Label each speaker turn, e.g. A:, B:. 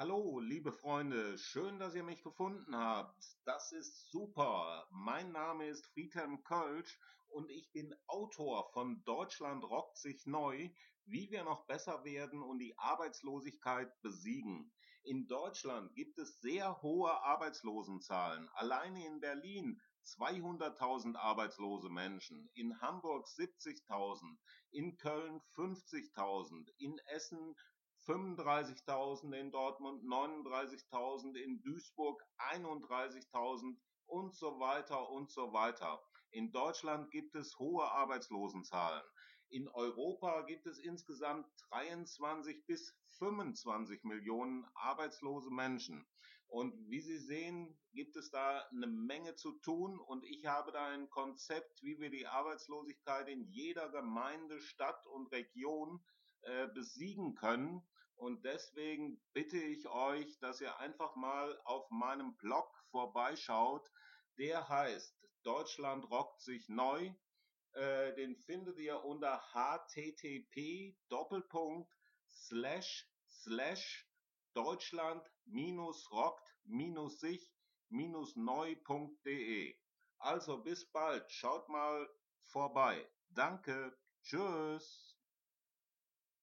A: Hallo, liebe Freunde, schön, dass ihr mich gefunden habt. Das ist super. Mein Name ist Friedhelm Kölsch und ich bin Autor von Deutschland rockt sich neu, wie wir noch besser werden und die Arbeitslosigkeit besiegen. In Deutschland gibt es sehr hohe Arbeitslosenzahlen. Alleine in Berlin 200.000 arbeitslose Menschen, in Hamburg 70.000, in Köln 50.000, in Essen 35.000 in Dortmund, 39.000 in Duisburg, 31.000 und so weiter und so weiter. In Deutschland gibt es hohe Arbeitslosenzahlen. In Europa gibt es insgesamt 23 bis 25 Millionen arbeitslose Menschen. Und wie Sie sehen, gibt es da eine Menge zu tun und ich habe da ein Konzept, wie wir die Arbeitslosigkeit in jeder Gemeinde, Stadt und Region äh, besiegen können. Und deswegen bitte ich euch, dass ihr einfach mal auf meinem Blog vorbeischaut. Der heißt Deutschland rockt sich neu. Äh, den findet ihr unter http Doppelpunkt slash slash Deutschland minus rockt minus sich minus neu.de. Also bis bald. Schaut mal vorbei. Danke. Tschüss.